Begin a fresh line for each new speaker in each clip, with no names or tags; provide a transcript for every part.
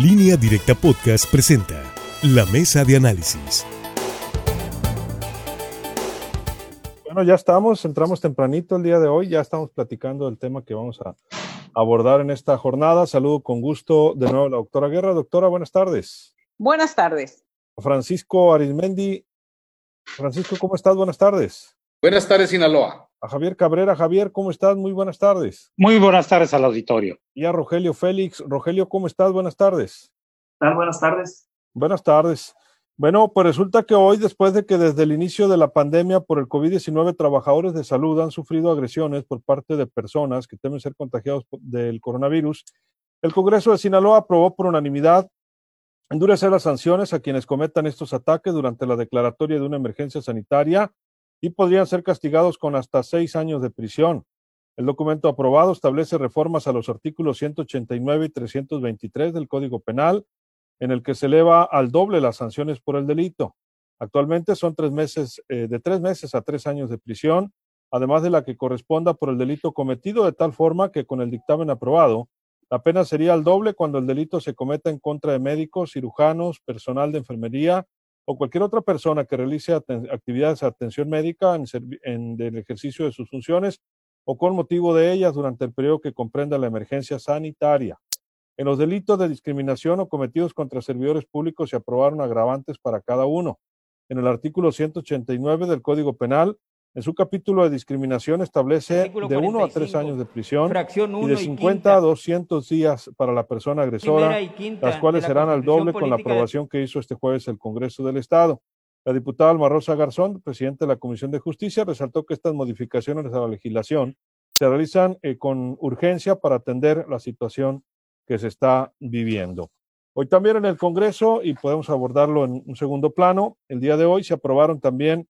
Línea Directa Podcast presenta La Mesa de Análisis.
Bueno, ya estamos, entramos tempranito el día de hoy, ya estamos platicando del tema que vamos a abordar en esta jornada. Saludo con gusto de nuevo a la doctora Guerra. Doctora, buenas tardes.
Buenas tardes.
Francisco Arismendi. Francisco, ¿cómo estás? Buenas tardes.
Buenas tardes, Sinaloa.
A Javier Cabrera. Javier, ¿cómo estás? Muy buenas tardes.
Muy buenas tardes al auditorio.
Y a Rogelio Félix. Rogelio, ¿cómo estás? Buenas tardes.
tal? Buenas tardes.
Buenas tardes. Bueno, pues resulta que hoy, después de que desde el inicio de la pandemia por el COVID-19, trabajadores de salud han sufrido agresiones por parte de personas que temen ser contagiados del coronavirus, el Congreso de Sinaloa aprobó por unanimidad endurecer las sanciones a quienes cometan estos ataques durante la declaratoria de una emergencia sanitaria y podrían ser castigados con hasta seis años de prisión. El documento aprobado establece reformas a los artículos 189 y 323 del Código Penal, en el que se eleva al doble las sanciones por el delito. Actualmente son tres meses, eh, de tres meses a tres años de prisión, además de la que corresponda por el delito cometido, de tal forma que con el dictamen aprobado, la pena sería el doble cuando el delito se cometa en contra de médicos, cirujanos, personal de enfermería o cualquier otra persona que realice actividades de atención médica en, el ejercicio de sus funciones o con motivo de ellas durante el periodo que comprenda la emergencia sanitaria. En los delitos de discriminación o cometidos contra servidores públicos se aprobaron agravantes para cada uno. En el artículo 189 del Código Penal, en su capítulo de discriminación establece de uno a tres años de prisión y de 50 a 200 días para la persona agresora, las cuales serán al doble con la aprobación que hizo este jueves el Congreso del Estado. La diputada Alma Rosa Garzón, presidenta de la Comisión de Justicia, resaltó que estas modificaciones a la legislación se realizan eh, con urgencia para atender la situación que se está viviendo. Hoy también en el Congreso, y podemos abordarlo en un segundo plano, el día de hoy se aprobaron también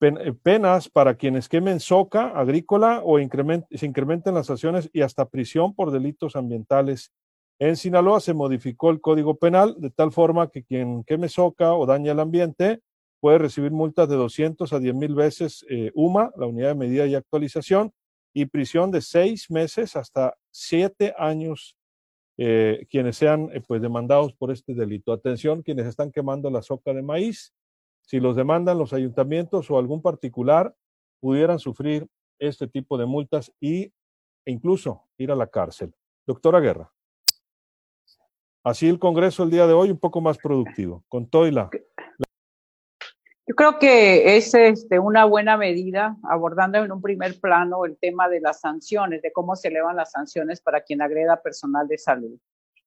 eh, penas para quienes quemen soca agrícola o se incrementen las sanciones y hasta prisión por delitos ambientales. En Sinaloa se modificó el Código Penal de tal forma que quien queme soca o daña el ambiente puede recibir multas de 200 a 10 mil veces eh, UMA, la unidad de medida y actualización, y prisión de seis meses hasta siete años eh, quienes sean pues demandados por este delito. Atención, quienes están quemando la soca de maíz, si los demandan los ayuntamientos o algún particular, pudieran sufrir este tipo de multas y, e incluso ir a la cárcel. Doctora Guerra. Así el Congreso el día de hoy un poco más productivo, con Toila.
Yo creo que es este, una buena medida, abordando en un primer plano el tema de las sanciones, de cómo se elevan las sanciones para quien agreda personal de salud.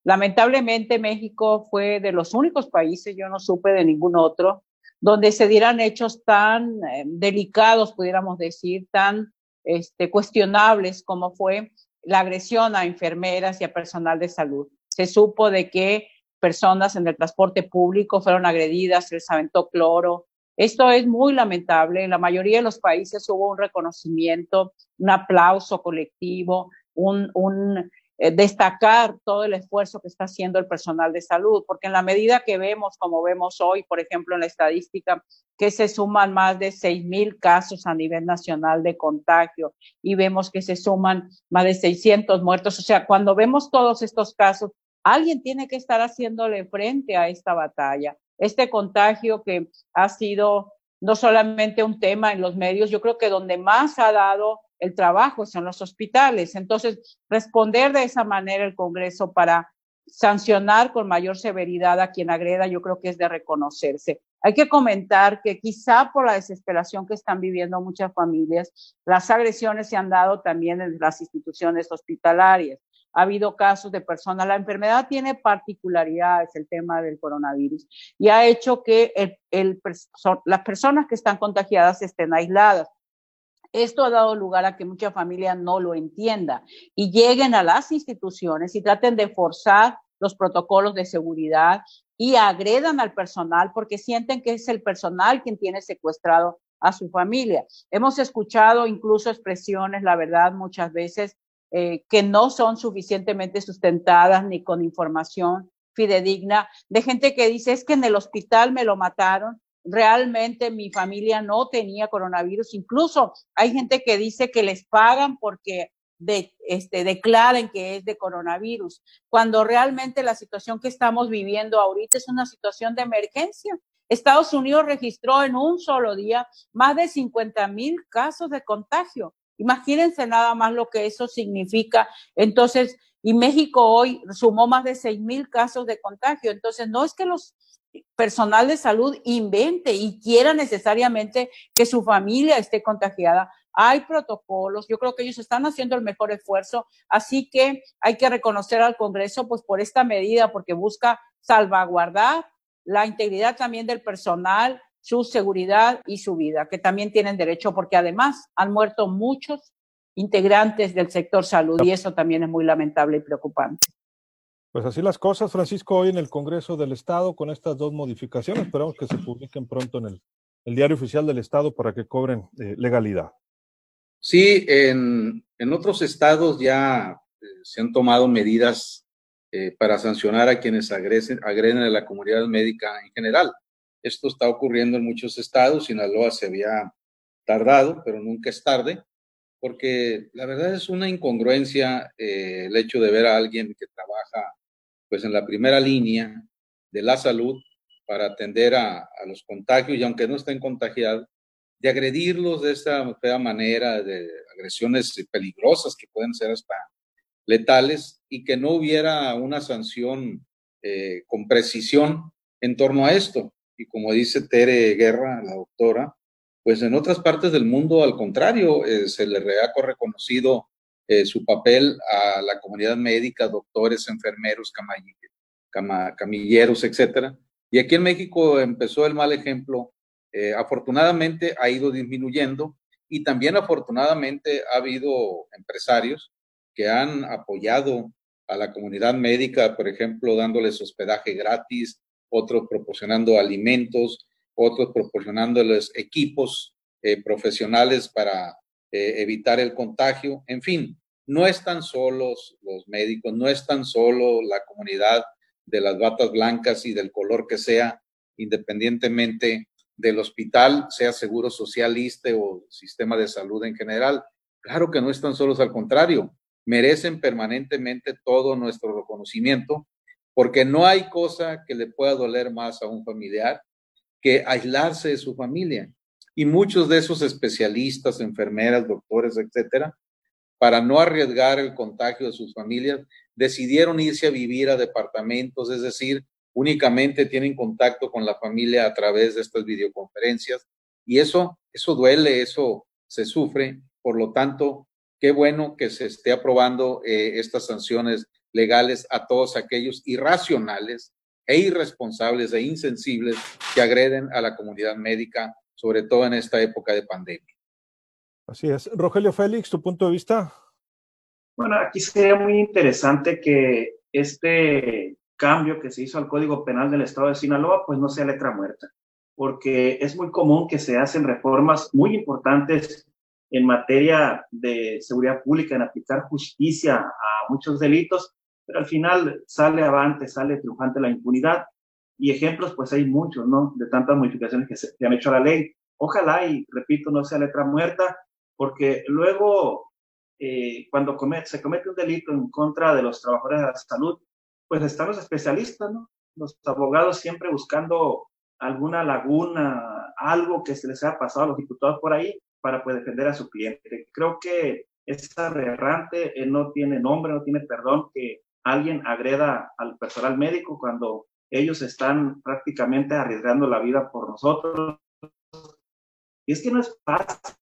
Lamentablemente México fue de los únicos países, yo no supe de ningún otro, donde se dieran hechos tan eh, delicados, pudiéramos decir, tan este, cuestionables como fue la agresión a enfermeras y a personal de salud. Se supo de que personas en el transporte público fueron agredidas, se les aventó cloro. Esto es muy lamentable. En la mayoría de los países hubo un reconocimiento, un aplauso colectivo, un, un eh, destacar todo el esfuerzo que está haciendo el personal de salud, porque en la medida que vemos, como vemos hoy, por ejemplo, en la estadística, que se suman más de 6 mil casos a nivel nacional de contagio y vemos que se suman más de 600 muertos. O sea, cuando vemos todos estos casos, alguien tiene que estar haciéndole frente a esta batalla. Este contagio que ha sido no solamente un tema en los medios, yo creo que donde más ha dado el trabajo son los hospitales. Entonces, responder de esa manera el Congreso para sancionar con mayor severidad a quien agreda, yo creo que es de reconocerse. Hay que comentar que quizá por la desesperación que están viviendo muchas familias, las agresiones se han dado también en las instituciones hospitalarias. Ha habido casos de personas, la enfermedad tiene particularidades, el tema del coronavirus, y ha hecho que las personas que están contagiadas estén aisladas. Esto ha dado lugar a que mucha familia no lo entienda y lleguen a las instituciones y traten de forzar los protocolos de seguridad y agredan al personal porque sienten que es el personal quien tiene secuestrado a su familia. Hemos escuchado incluso expresiones, la verdad, muchas veces eh, que no son suficientemente sustentadas ni con información fidedigna de gente que dice es que en el hospital me lo mataron realmente mi familia no tenía coronavirus. Incluso hay gente que dice que les pagan porque de, este, declaren que es de coronavirus, cuando realmente la situación que estamos viviendo ahorita es una situación de emergencia. Estados Unidos registró en un solo día más de 50 mil casos de contagio. Imagínense nada más lo que eso significa. Entonces, y México hoy sumó más de 6 mil casos de contagio. Entonces, no es que los personal de salud invente y quiera necesariamente que su familia esté contagiada. Hay protocolos, yo creo que ellos están haciendo el mejor esfuerzo, así que hay que reconocer al Congreso pues por esta medida, porque busca salvaguardar la integridad también del personal, su seguridad y su vida, que también tienen derecho, porque además han muerto muchos integrantes del sector salud y eso también es muy lamentable y preocupante.
Pues así las cosas, Francisco, hoy en el Congreso del Estado con estas dos modificaciones. Esperamos que se publiquen pronto en el, diario oficial del Estado para que cobren eh, legalidad.
Sí, en, otros estados ya eh, se han tomado medidas eh, para sancionar a quienes agresen, agreden a la comunidad médica en general. Esto está ocurriendo en muchos estados. Sinaloa se había tardado, pero nunca es tarde porque la verdad es una incongruencia el hecho de ver a alguien que trabaja pues en la primera línea de la salud para atender a, los contagios y aunque no estén contagiados, de agredirlos de esta fea manera, de agresiones peligrosas que pueden ser hasta letales y que no hubiera una sanción eh, con precisión en torno a esto. Y como dice Tere Guerra, la doctora, pues en otras partes del mundo, al contrario, eh, se le ha reconocido eh, su papel a la comunidad médica, doctores, enfermeros, camilleros, etcétera. Y aquí en México empezó el mal ejemplo. Eh, afortunadamente ha ido disminuyendo y también afortunadamente ha habido empresarios que han apoyado a la comunidad médica, por ejemplo, dándoles hospedaje gratis, otros proporcionando alimentos, otros proporcionándoles equipos eh, profesionales para evitar el contagio. En fin, no están solos los médicos, no están solo la comunidad de las batas blancas y del color que sea, independientemente del hospital, sea seguro socialista o sistema de salud en general. Claro que no están solos, al contrario, merecen permanentemente todo nuestro reconocimiento, porque no hay cosa que le pueda doler más a un familiar que aislarse de su familia. Y muchos de esos especialistas, enfermeras, doctores, etcétera, para no arriesgar el contagio de sus familias, decidieron irse a vivir a departamentos, es decir, únicamente tienen contacto con la familia a través de estas videoconferencias y eso, eso duele, eso se sufre, por lo tanto, qué bueno que se esté aprobando eh, estas sanciones legales a todos aquellos irracionales e irresponsables e insensibles que agreden a la comunidad médica, sobre todo en esta época de pandemia.
Así es. Rogelio Félix, tu punto de vista.
Bueno, aquí sería muy interesante que este cambio que se hizo al Código Penal del Estado de Sinaloa, pues no sea letra muerta, porque es muy común que se hacen reformas muy importantes en materia de seguridad pública, en aplicar justicia a muchos delitos, pero al final sale avante, sale triunfante la impunidad. Y ejemplos, pues hay muchos, ¿no? De tantas modificaciones que se han hecho a la ley. Ojalá, y repito, no sea letra muerta, porque luego eh, cuando se comete un delito en contra de los trabajadores de la salud, pues están los especialistas, ¿no? Los abogados siempre buscando alguna laguna, algo que se les haya pasado a los diputados por ahí para poder defender a su cliente. Creo que es aberrante, eh, no tiene nombre, no tiene perdón que alguien agreda al personal médico cuando ellos están prácticamente arriesgando la vida por nosotros. Y es que no es fácil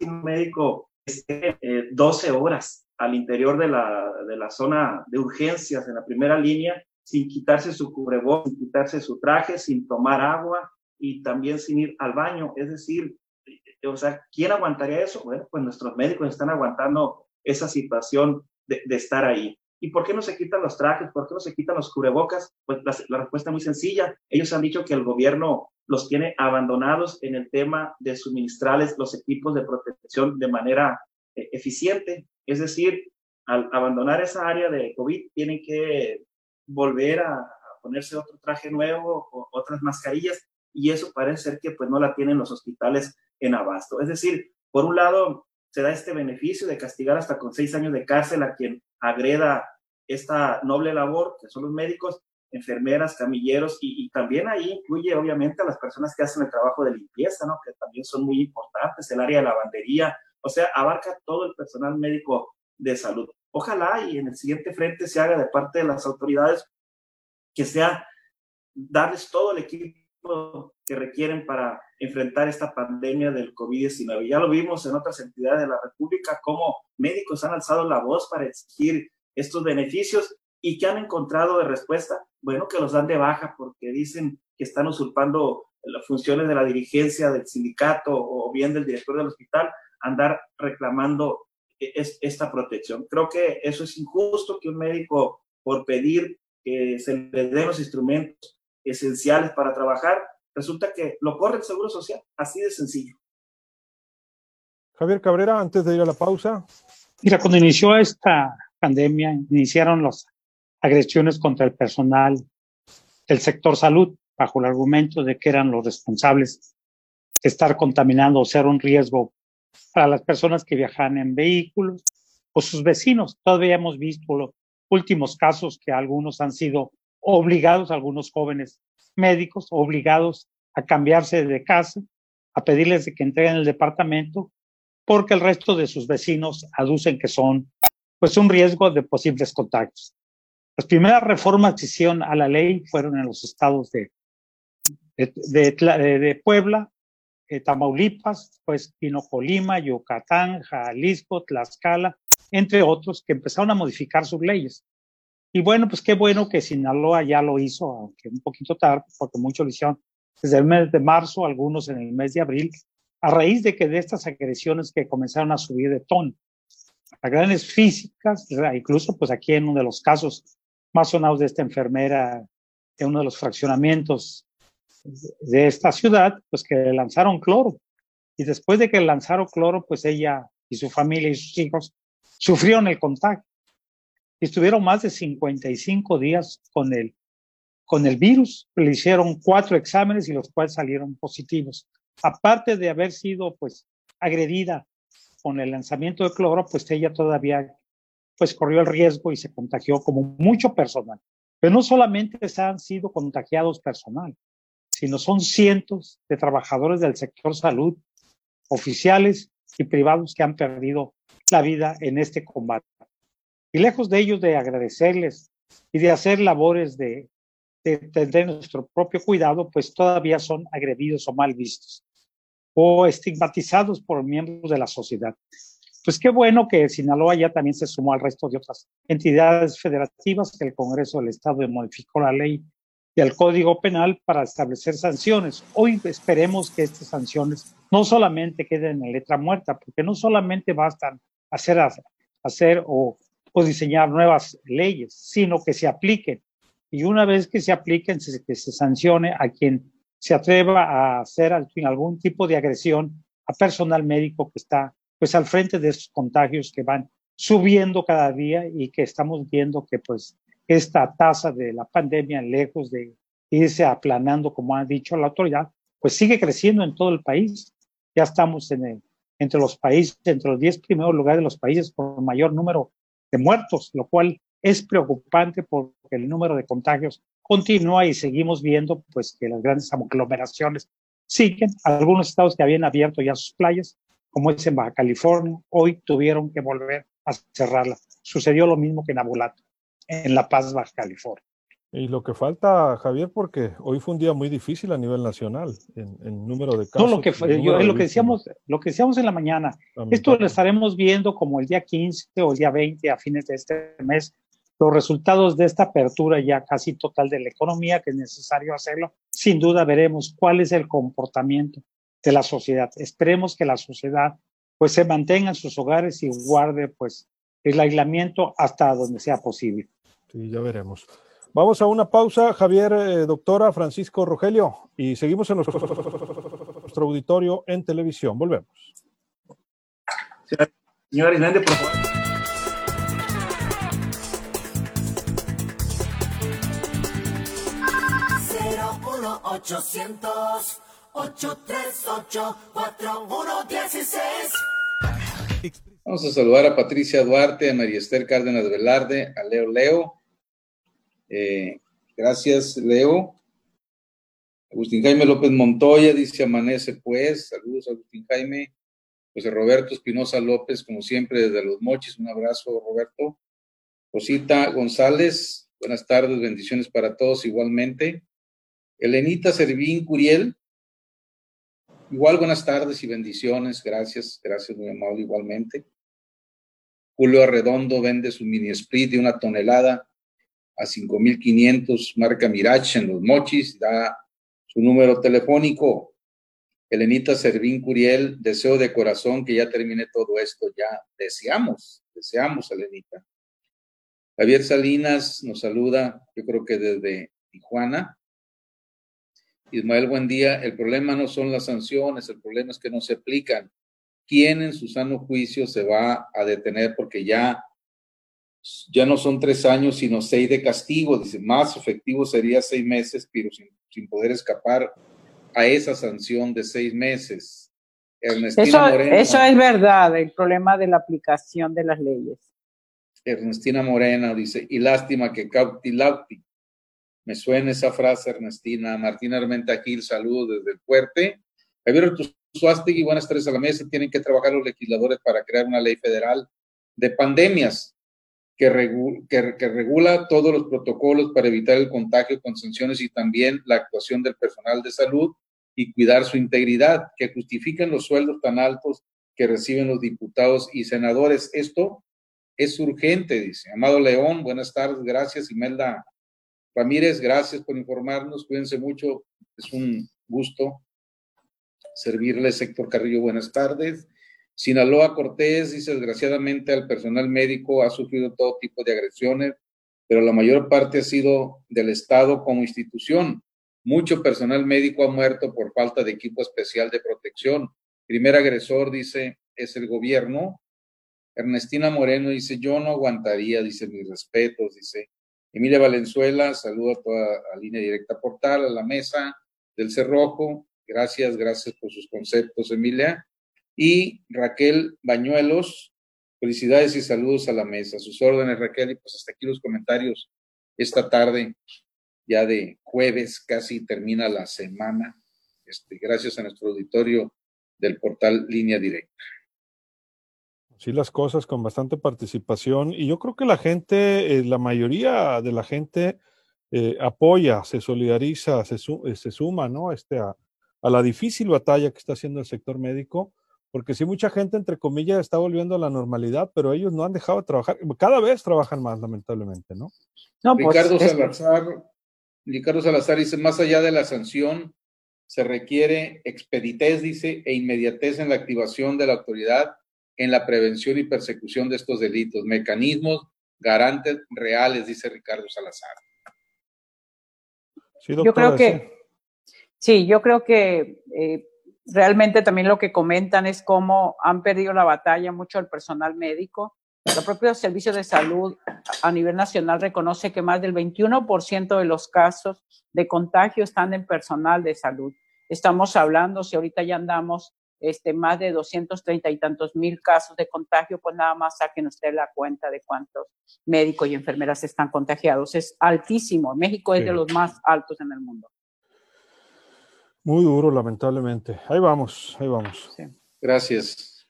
un médico esté 12 eh, horas al interior de la, de la zona de urgencias en la primera línea sin quitarse su cubrebocas, sin quitarse su traje, sin tomar agua y también sin ir al baño. Es decir, eh, o sea, ¿quién aguantaría eso? Bueno, pues nuestros médicos están aguantando esa situación de, de estar ahí. ¿Y por qué no se quitan los trajes? ¿Por qué no se quitan los cubrebocas? Pues la, la, respuesta es muy sencilla. Ellos han dicho que el gobierno los tiene abandonados en el tema de suministrarles los equipos de protección de manera eh, eficiente. Es decir, al abandonar esa área de COVID, tienen que volver a, ponerse otro traje nuevo o otras mascarillas y eso parece ser que pues no la tienen los hospitales en abasto. Es decir, por un lado, se da este beneficio de castigar hasta con seis años de cárcel a quien agreda esta noble labor, que son los médicos, enfermeras, camilleros, y, también ahí incluye obviamente a las personas que hacen el trabajo de limpieza, ¿no? que también son muy importantes, el área de lavandería, o sea, abarca todo el personal médico de salud. Ojalá y en el siguiente frente se haga de parte de las autoridades que sea darles todo el equipo que requieren para enfrentar esta pandemia del COVID-19. Ya lo vimos en otras entidades de la República, cómo médicos han alzado la voz para exigir estos beneficios y que han encontrado de respuesta, bueno, que los dan de baja porque dicen que están usurpando las funciones de la dirigencia del sindicato o bien del director del hospital, andar reclamando e-, esta protección. Creo que eso es injusto que un médico, por pedir que se le den los instrumentos esenciales para trabajar, resulta que lo corre el Seguro Social, así de sencillo.
Javier Cabrera, antes de ir a la pausa.
Mira, cuando inició esta pandemia, iniciaron las agresiones contra el personal del sector salud, bajo el argumento de que eran los responsables de estar contaminando o ser un riesgo para las personas que viajan en vehículos o sus vecinos. Todavía hemos visto los últimos casos que algunos han sido obligados, algunos jóvenes médicos, obligados a cambiarse de casa, a pedirles que entreguen el departamento, porque el resto de sus vecinos aducen que son pues un riesgo de posibles contagios. Las primeras reformas que hicieron a la ley fueron en los estados de, de, Puebla, eh, Tamaulipas, pues Colima, Yucatán, Jalisco, Tlaxcala, entre otros, que empezaron a modificar sus leyes. Y bueno, pues qué bueno que Sinaloa ya lo hizo, aunque un poquito tarde, porque muchos lo hicieron desde el mes de marzo, algunos en el mes de abril, a raíz de que de estas agresiones que comenzaron a subir de tono. Agresiones físicas, incluso pues aquí en uno de los casos más sonados de esta enfermera, en uno de los fraccionamientos de esta ciudad, pues que lanzaron cloro. Y después de que lanzaron cloro, pues ella y su familia y sus hijos sufrieron el contagio. Y estuvieron más de 55 días con el, con el virus. Le hicieron cuatro exámenes y los cuales salieron positivos. Aparte de haber sido pues agredida con el lanzamiento de cloro, pues ella todavía pues corrió el riesgo y se contagió como mucho personal. Pero no solamente han sido contagiados personal, sino son cientos de trabajadores del sector salud, oficiales y privados que han perdido la vida en este combate. Y lejos de ellos de agradecerles y de hacer labores de, de nuestro propio cuidado, pues todavía son agredidos o mal vistos o estigmatizados por miembros de la sociedad. Pues qué bueno que Sinaloa ya también se sumó al resto de otras entidades federativas, que el Congreso del Estado modificó la ley al Código Penal para establecer sanciones. Hoy esperemos que estas sanciones no solamente queden en letra muerta, porque no solamente bastan hacer, hacer o, o diseñar nuevas leyes, sino que se apliquen. Y una vez que se apliquen, que se sancione a quien se atreva a hacer algún tipo de agresión a personal médico que está pues al frente de esos contagios que van subiendo cada día y que estamos viendo que pues esta tasa de la pandemia, lejos de irse aplanando, como ha dicho la autoridad, pues sigue creciendo en todo el país. Ya estamos en entre los países, entre los 10 primeros lugares de los países con mayor número de muertos, lo cual es preocupante porque el número de contagios continúa y seguimos viendo pues que las grandes aglomeraciones siguen. Algunos estados que habían abierto ya sus playas, como es en Baja California, hoy tuvieron que volver a cerrarla. Sucedió lo mismo que en Abulato en La Paz, Baja California.
Y lo que falta, Javier, porque hoy fue un día muy difícil a nivel nacional en, número de casos.
No, lo que, lo que decíamos, lo que decíamos en la mañana, esto lo estaremos viendo como el día 15 o el día 20 a fines de este mes, los resultados de esta apertura ya casi total de la economía, que es necesario hacerlo. Sin duda veremos cuál es el comportamiento de la sociedad. Esperemos que la sociedad pues se mantenga en sus hogares y guarde pues el aislamiento hasta donde sea posible.
Sí, ya veremos. Vamos a una pausa, Javier, eh, doctora Francisco Rogelio, y seguimos en nuestro auditorio en televisión. Volvemos.
Señora Hernández, por favor.
Ochocientos 838 4116
Vamos a saludar a Patricia Duarte, a María Esther Cárdenas Velarde, a Leo Leo. Eh, gracias, Leo. Agustín Jaime López Montoya dice amanece pues. Saludos, Agustín Jaime. José Roberto Espinosa López, como siempre, desde Los Mochis. Un abrazo, Roberto. Rosita González, buenas tardes, bendiciones para todos igualmente. Elenita Servín Curiel, igual buenas tardes y bendiciones, gracias, gracias, muy amable igualmente. Julio Arredondo vende su mini split de una tonelada a 5.500, marca Mirage en Los Mochis, da su número telefónico Elenita Servín Curiel, deseo de corazón que ya termine todo esto, ya deseamos, deseamos, Elenita. Javier Salinas nos saluda, yo creo que desde Tijuana. Ismael, buen día. El problema no son las sanciones, el problema es que no se aplican. ¿Quién en su sano juicio se va a detener? Porque ya, ya no son tres años, sino seis de castigo. Dice, más efectivo sería seis meses, pero sin, sin poder escapar a esa sanción de seis meses.
Ernestina eso, Morena, eso es verdad, el problema de la aplicación de las leyes.
Ernestina Morena dice, y lástima que cauti lauti. Me suena esa frase, Ernestina. Martina Armentaquil, saludos desde el fuerte. Javier Suástegui, buenas tardes a la mesa. Tienen que trabajar los legisladores para crear una ley federal de pandemias que, que, regula todos los protocolos para evitar el contagio con sanciones y también la actuación del personal de salud y cuidar su integridad, que justifiquen los sueldos tan altos que reciben los diputados y senadores. Esto es urgente, dice. Amado León, buenas tardes, gracias. Imelda Ramírez, gracias por informarnos, cuídense mucho, es un gusto servirles. Héctor Carrillo, buenas tardes. Sinaloa Cortés dice, desgraciadamente al personal médico ha sufrido todo tipo de agresiones, pero la mayor parte ha sido del Estado como institución. Mucho personal médico ha muerto por falta de equipo especial de protección. Primer agresor, dice, es el gobierno. Ernestina Moreno dice, yo no aguantaría, dice, mis respetos, dice. Emilia Valenzuela, saludo a toda la línea directa portal, a la mesa del Cerrojo. Gracias, gracias por sus conceptos, Emilia. Y Raquel Bañuelos, felicidades y saludos a la mesa. Sus órdenes, Raquel, y pues hasta aquí los comentarios esta tarde, ya de jueves, casi termina la semana. Este, gracias a nuestro auditorio del portal Línea Directa.
Sí, las cosas con bastante participación y yo creo que la gente, eh, la mayoría de la gente eh, apoya, se solidariza, se, eh, se suma, ¿no? Este, a, a, la difícil batalla que está haciendo el sector médico porque sí mucha gente, entre comillas, está volviendo a la normalidad, pero ellos no han dejado de trabajar. Cada vez trabajan más, lamentablemente, ¿no?
no pues, Ricardo, Salazar, Ricardo Salazar dice, más allá de la sanción, se requiere expeditez, dice, e inmediatez en la activación de la autoridad en la prevención y persecución de estos delitos, mecanismos garantes reales, dice Ricardo Salazar.
yo creo que, sí, yo creo que eh, realmente también lo que comentan es cómo han perdido la batalla mucho el personal médico. El propio Servicio de Salud a nivel nacional reconoce que más del 21% de los casos de contagio están en personal de salud. Estamos hablando, si ahorita ya andamos este, más de 230 y tantos mil casos de contagio, pues nada más saquen usted la cuenta de cuántos médicos y enfermeras están contagiados. Es altísimo. México es de los más altos en el mundo.
Muy duro, lamentablemente. Ahí vamos, ahí vamos.
Gracias.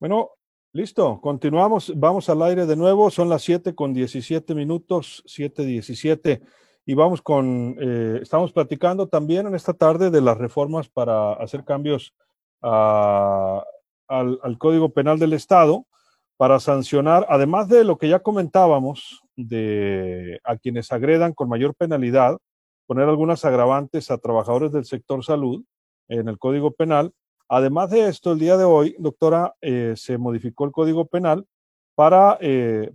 Bueno, listo, continuamos. Vamos al aire de nuevo. Son las 7 con 17 minutos, 7.17. Y vamos con, eh, estamos platicando también en esta tarde de las reformas para hacer cambios al, Código Penal del Estado para sancionar, además de lo que ya comentábamos, de a quienes agredan con mayor penalidad, poner algunas agravantes a trabajadores del sector salud en el Código Penal. Además de esto, el día de hoy, doctora, eh, se modificó el Código Penal para, eh,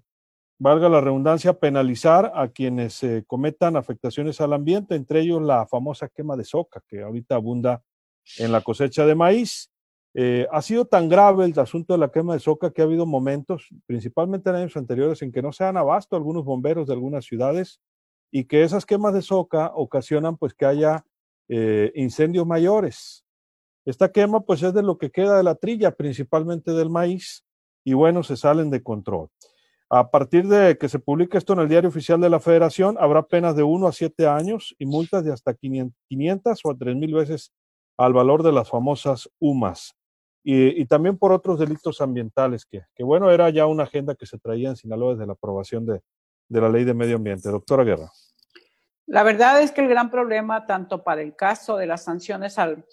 valga la redundancia, penalizar a quienes eh, cometan afectaciones al ambiente, entre ellos la famosa quema de soca, que ahorita abunda en la cosecha de maíz. ha sido tan grave el asunto de la quema de soca que ha habido momentos, principalmente en años anteriores, en que no se han abasto algunos bomberos de algunas ciudades y que esas quemas de soca ocasionan pues que haya eh, incendios mayores. Esta quema pues es de lo que queda de la trilla, principalmente del maíz, y bueno, se salen de control. A partir de que se publique esto en el diario oficial de la federación, habrá penas de 1 a 7 años y multas de hasta 500 o a 3 mil veces al valor de las famosas UMAS. Y, también por otros delitos ambientales, que, bueno, era ya una agenda que se traía en Sinaloa desde la aprobación de, de la ley de medio ambiente. Doctora Guerra.
La verdad es que el gran problema, tanto para el caso de las sanciones al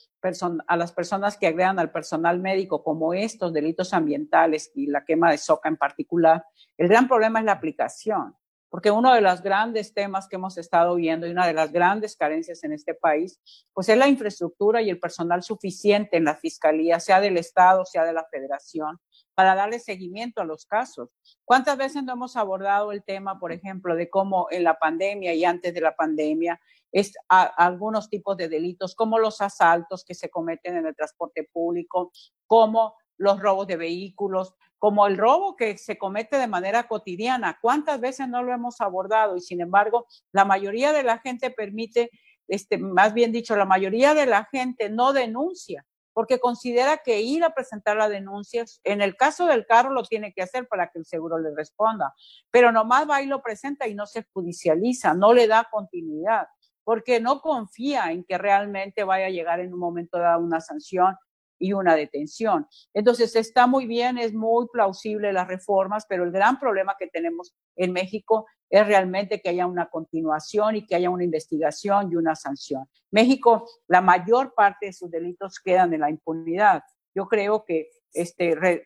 a las personas que agregan al personal médico, como estos delitos ambientales y la quema de soca en particular, el gran problema es la aplicación porque uno de los grandes temas que hemos estado viendo y una de las grandes carencias en este país, pues es la infraestructura y el personal suficiente en la fiscalía, sea del Estado, sea de la Federación, para darle seguimiento a los casos. ¿Cuántas veces no hemos abordado el tema, por ejemplo, de cómo en la pandemia y antes de la pandemia es algunos tipos de delitos, como los asaltos que se cometen en el transporte público, como los robos de vehículos, como el robo que se comete de manera cotidiana. ¿Cuántas veces no lo hemos abordado? Y sin embargo, la mayoría de la gente permite, este, más bien dicho, la mayoría de la gente no denuncia porque considera que ir a presentar la denuncia, en el caso del carro lo tiene que hacer para que el seguro le responda, pero nomás va y lo presenta y no se judicializa, no le da continuidad, porque no confía en que realmente vaya a llegar en un momento dado una sanción y una detención. Entonces, está muy bien, es muy plausible las reformas, pero el gran problema que tenemos en México es realmente que haya una continuación y que haya una investigación y una sanción. México, la mayor parte de sus delitos quedan en la impunidad. Yo creo que este,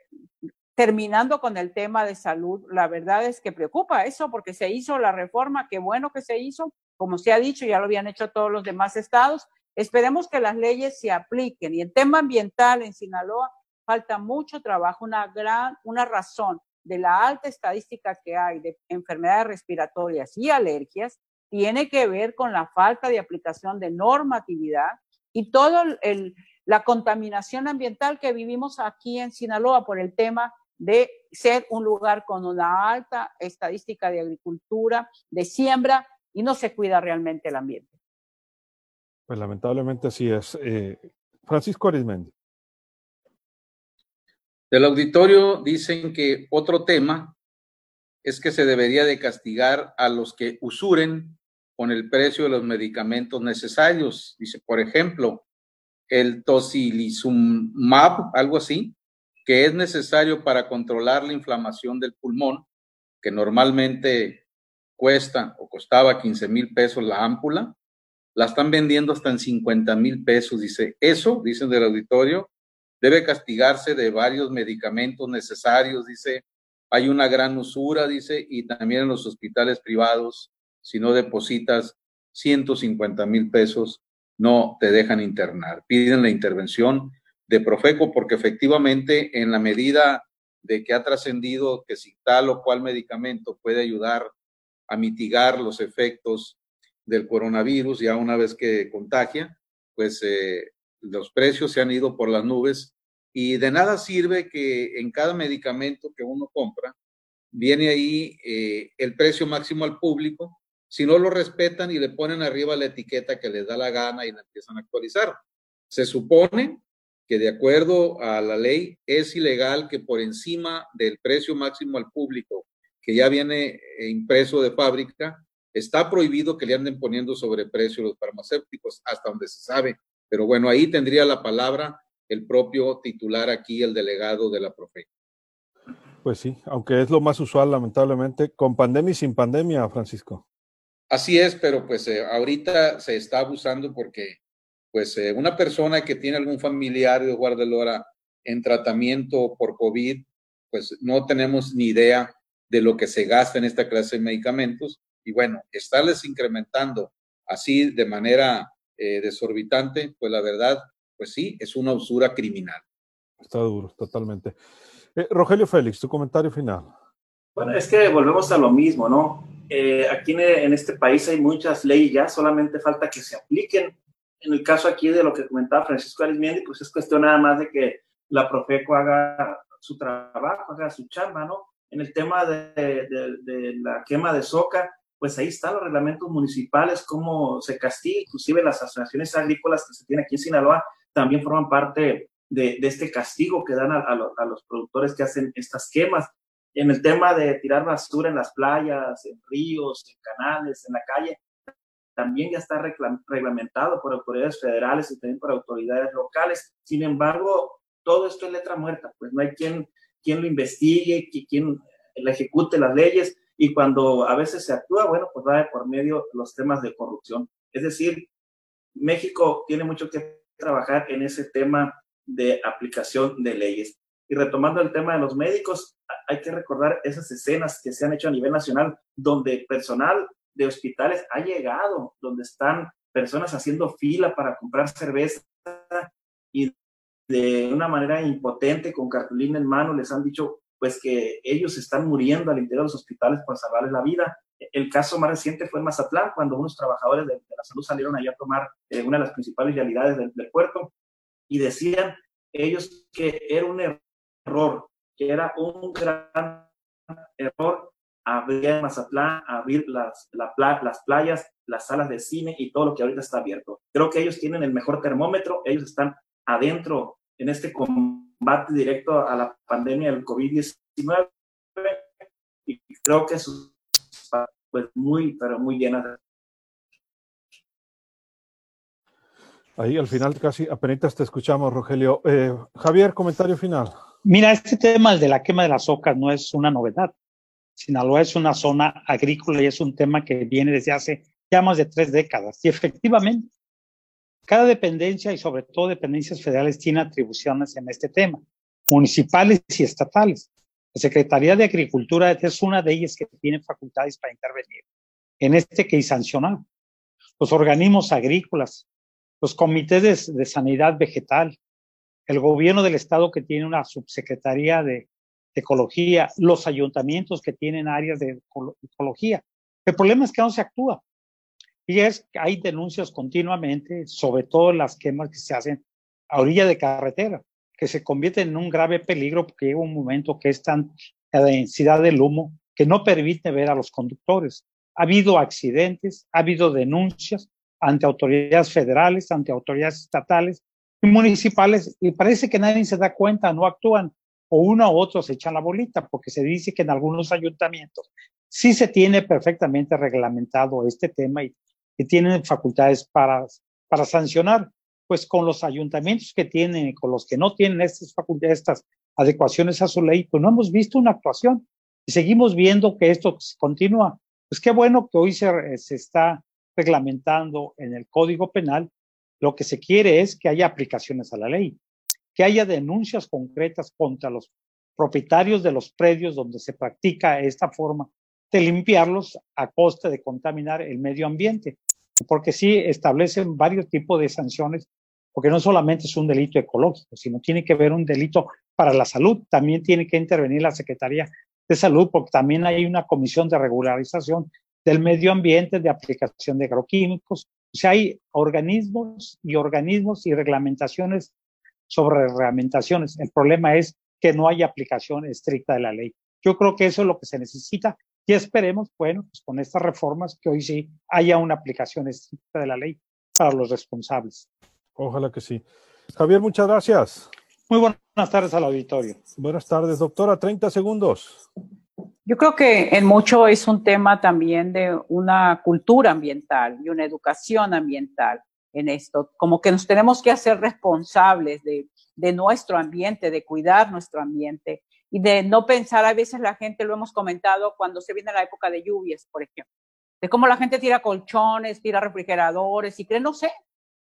terminando con el tema de salud, la verdad es que preocupa eso porque se hizo la reforma, qué bueno que se hizo, como se ha dicho, ya lo habían hecho todos los demás estados, Esperemos que las leyes se apliquen. Y en tema ambiental en Sinaloa falta mucho trabajo, una gran, una razón de la alta estadística que hay de enfermedades respiratorias y alergias tiene que ver con la falta de aplicación de normatividad y toda la contaminación ambiental que vivimos aquí en Sinaloa por el tema de ser un lugar con una alta estadística de agricultura, de siembra y no se cuida realmente el ambiente.
Pues lamentablemente así es. Eh, Francisco Arismendi.
Del auditorio dicen que otro tema es que se debería de castigar a los que usuren con el precio de los medicamentos necesarios. Dice, por ejemplo, el tocilizumab, algo así, que es necesario para controlar la inflamación del pulmón, que normalmente cuesta o costaba 15 mil pesos la ámpula, la están vendiendo hasta en 50 mil pesos. Dice, eso, dicen del auditorio, debe castigarse de varios medicamentos necesarios. Dice, hay una gran usura, dice, y también en los hospitales privados, si no depositas 150 mil pesos, no te dejan internar. Piden la intervención de Profeco porque efectivamente en la medida de que ha trascendido que si tal o cual medicamento puede ayudar a mitigar los efectos del coronavirus, ya una vez que contagia, pues eh, los precios se han ido por las nubes y de nada sirve que en cada medicamento que uno compra viene ahí eh, el precio máximo al público, si no lo respetan y le ponen arriba la etiqueta que les da la gana y la empiezan a actualizar. Se supone que de acuerdo a la ley es ilegal que por encima del precio máximo al público que ya viene eh, impreso de fábrica, Está prohibido que le anden poniendo sobreprecio los farmacéuticos hasta donde se sabe, pero bueno, ahí tendría la palabra el propio titular aquí, el delegado de la Profe.
Pues sí, aunque es lo más usual, lamentablemente, con pandemia y sin pandemia, Francisco.
Así es, pero pues eh, ahorita se está abusando porque pues eh, una persona que tiene algún familiar de guardelora en tratamiento por COVID, pues no tenemos ni idea de lo que se gasta en esta clase de medicamentos y bueno, estarles incrementando así de manera eh, desorbitante, pues la verdad, pues sí, es una usura criminal.
Está duro, totalmente. Eh, Rogelio Félix, tu comentario final.
Bueno, es que volvemos a lo mismo, ¿no? Eh, aquí en, este país hay muchas leyes ya, solamente falta que se apliquen. En el caso aquí de lo que comentaba Francisco Arismendi, pues es cuestión nada más de que la Profeco haga su trabajo, haga su chamba, ¿no? En el tema de, de la quema de soca, pues ahí están los reglamentos municipales, cómo se castiga, inclusive las asociaciones agrícolas que se tienen aquí en Sinaloa también forman parte de, este castigo que dan a, los productores que hacen estas quemas. En el tema de tirar basura en las playas, en ríos, en canales, en la calle, también ya está reglamentado por autoridades federales y también por autoridades locales. Sin embargo, todo esto es letra muerta, pues no hay quien, quien lo investigue, quien le ejecute las leyes y cuando a veces se actúa, bueno, pues va de por medio los temas de corrupción. Es decir, México tiene mucho que trabajar en ese tema de aplicación de leyes. Y retomando el tema de los médicos, hay que recordar esas escenas que se han hecho a nivel nacional donde personal de hospitales ha llegado, donde están personas haciendo fila para comprar cerveza y de una manera impotente, con cartulina en mano, les han dicho pues que ellos están muriendo al interior de los hospitales por salvarles la vida. El caso más reciente fue en Mazatlán, cuando unos trabajadores de, la salud salieron allá a tomar eh, una de las principales realidades del, puerto y decían ellos que era un error, que era un gran error abrir Mazatlán, abrir las, las playas, las salas de cine y todo lo que ahorita está abierto. Creo que ellos tienen el mejor termómetro, ellos están adentro en este directo a la pandemia del COVID-19 y creo que eso pues muy, pero muy llena
Ahí al final casi apenas te escuchamos, Rogelio. Eh, Javier, comentario final.
Mira, este tema, el de la quema de las ocas, no es una novedad. Sinaloa es una zona agrícola y es un tema que viene desde hace ya más de tres décadas. Y efectivamente, cada dependencia y sobre todo dependencias federales tiene atribuciones en este tema, municipales y estatales. La Secretaría de Agricultura es una de ellas que tiene facultades para intervenir en este que hay sancionar. Los organismos agrícolas, los comités de, sanidad vegetal, el gobierno del estado que tiene una subsecretaría de, ecología, los ayuntamientos que tienen áreas de ecología. El problema es que no se actúa. Y es que hay denuncias continuamente, sobre todo las quemas que se hacen a orilla de carretera, que se convierten en un grave peligro porque llega un momento que es tan la densidad del humo que no permite ver a los conductores. Ha habido accidentes, ha habido denuncias ante autoridades federales, ante autoridades estatales y municipales, y parece que nadie se da cuenta, no actúan, o uno u otro se echan la bolita, porque se dice que en algunos ayuntamientos sí se tiene perfectamente reglamentado este tema y que tienen facultades para, para sancionar, pues con los ayuntamientos que tienen y con los que no tienen estas facultades, estas adecuaciones a su ley, pues no hemos visto una actuación y seguimos viendo que esto continúa. Pues qué bueno que hoy se, se está reglamentando en el Código Penal. Lo que se quiere es que haya aplicaciones a la ley, que haya denuncias concretas contra los propietarios de los predios donde se practica esta forma de limpiarlos a costa de contaminar el medio ambiente, porque sí establecen varios tipos de sanciones, porque no solamente es un delito ecológico, sino tiene que ver un delito para la salud, también tiene que intervenir la Secretaría de Salud, porque también hay una comisión de regularización del medio ambiente, de aplicación de agroquímicos, o sea, hay organismos y organismos y reglamentaciones sobre reglamentaciones. El problema es que no hay aplicación estricta de la ley. Yo creo que eso es lo que se necesita y esperemos, bueno, pues con estas reformas que hoy sí haya una aplicación estricta de la ley para los responsables.
Ojalá que sí. Javier, muchas gracias.
Muy buenas tardes al auditorio.
Buenas tardes, doctora. 30 segundos.
Yo creo que en mucho es un tema también de una cultura ambiental y una educación ambiental en esto, como que nos tenemos que hacer responsables de, de nuestro ambiente, de cuidar nuestro ambiente y de no pensar, a veces la gente lo hemos comentado cuando se viene la época de lluvias, por ejemplo, de cómo la gente tira colchones, tira refrigeradores y cree, no sé,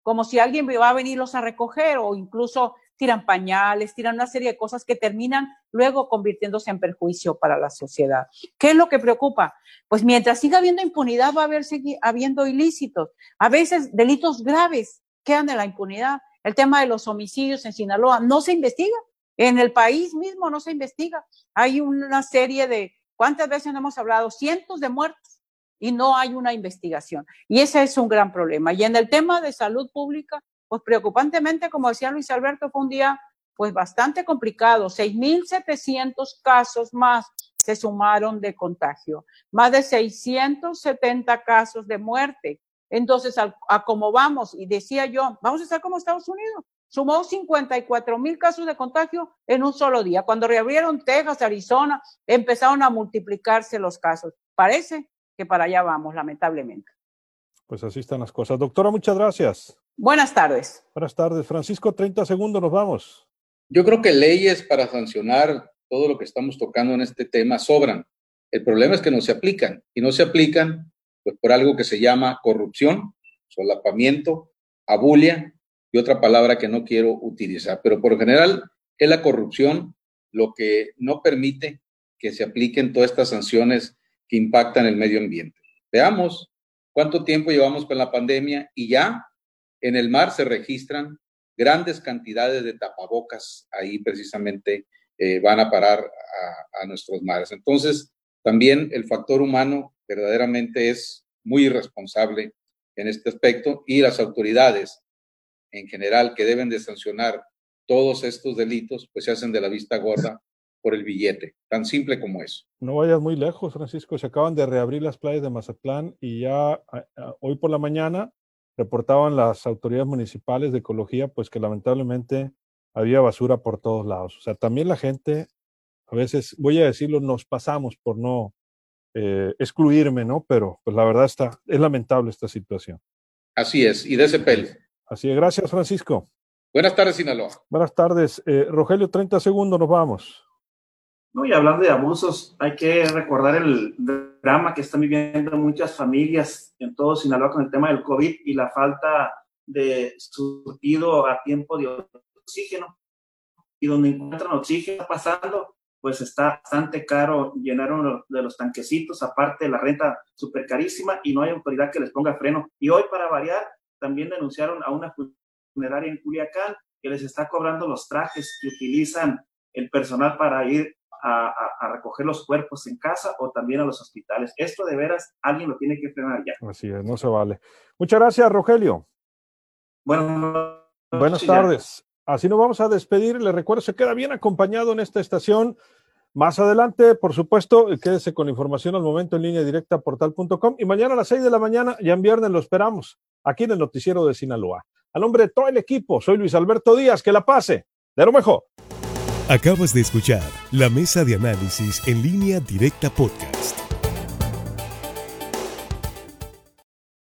como si alguien va a venirlos a recoger o incluso tiran pañales, tiran una serie de cosas que terminan luego convirtiéndose en perjuicio para la sociedad. ¿Qué es lo que preocupa? Pues mientras siga habiendo impunidad va a haber habiendo ilícitos, a veces delitos graves quedan en la impunidad. El tema de los homicidios en Sinaloa no se investiga. En el país mismo no se investiga. Hay una serie de, ¿cuántas veces hemos hablado? Cientos de muertos y no hay una investigación. Y ese es un gran problema. Y en el tema de salud pública, pues preocupantemente, como decía Luis Alberto, fue un día pues bastante complicado. 6.700 casos más se sumaron de contagio, más de 670 casos de muerte. Entonces, a, a vamos, y decía yo, vamos a estar como Estados Unidos, sumó 54 mil casos de contagio en un solo día. Cuando reabrieron Texas, Arizona, empezaron a multiplicarse los casos. Parece que para allá vamos, lamentablemente.
Pues así están las cosas. Doctora, muchas gracias.
Buenas tardes.
Buenas tardes. Francisco, 30 segundos, nos vamos.
Yo creo que leyes para sancionar todo lo que estamos tocando en este tema sobran. El problema es que no se aplican y no se aplican pues, por algo que se llama corrupción, solapamiento, abulia y otra palabra que no quiero utilizar. Pero por general es la corrupción lo que no permite que se apliquen todas estas sanciones que impactan el medio ambiente. Veamos cuánto tiempo llevamos con la pandemia y ya en el mar se registran grandes cantidades de tapabocas ahí precisamente eh, van a parar a, a, nuestros mares. Entonces, también el factor humano verdaderamente es muy irresponsable en este aspecto y las autoridades en general que deben de sancionar todos estos delitos, pues se hacen de la vista gorda por el billete, tan simple como eso.
No vayas muy lejos, Francisco, se acaban de reabrir las playas de Mazatlán y ya hoy por la mañana reportaban las autoridades municipales de ecología, pues que lamentablemente había basura por todos lados. O sea, también la gente, a veces, voy a decirlo, nos pasamos por no eh, excluirme, ¿no? Pero pues la verdad está, es lamentable esta situación.
Así es, y de ese pelo.
Así es, gracias Francisco.
Buenas tardes, Sinaloa.
Buenas tardes. Eh, Rogelio, 30 segundos, nos vamos.
No, y hablando de abusos, hay que recordar el drama que están viviendo muchas familias en todo Sinaloa con el tema del COVID y la falta de surtido a tiempo de oxígeno. Y donde encuentran oxígeno pasando, pues está bastante caro llenar uno de los tanquecitos, aparte de la renta súper carísima y no hay autoridad que les ponga freno. Y hoy, para variar, también denunciaron a una funeraria en Culiacán que les está cobrando los trajes que utilizan el personal para ir a, a, recoger los cuerpos en casa o también a los hospitales. Esto de veras alguien lo tiene que frenar ya.
Así es, no se vale. Muchas gracias, Rogelio.
Bueno,
Buenas tardes. Así nos vamos a despedir. Le recuerdo, se queda bien acompañado en esta estación. Más adelante, por supuesto, quédese con información al momento en línea directa portal.com y mañana a las 6 de la mañana, ya en viernes, lo esperamos aquí en el noticiero de Sinaloa. A nombre de todo el equipo, soy Luis Alberto Díaz, que la pase. De lo mejor.
Acabas de escuchar la mesa de análisis en línea directa podcast.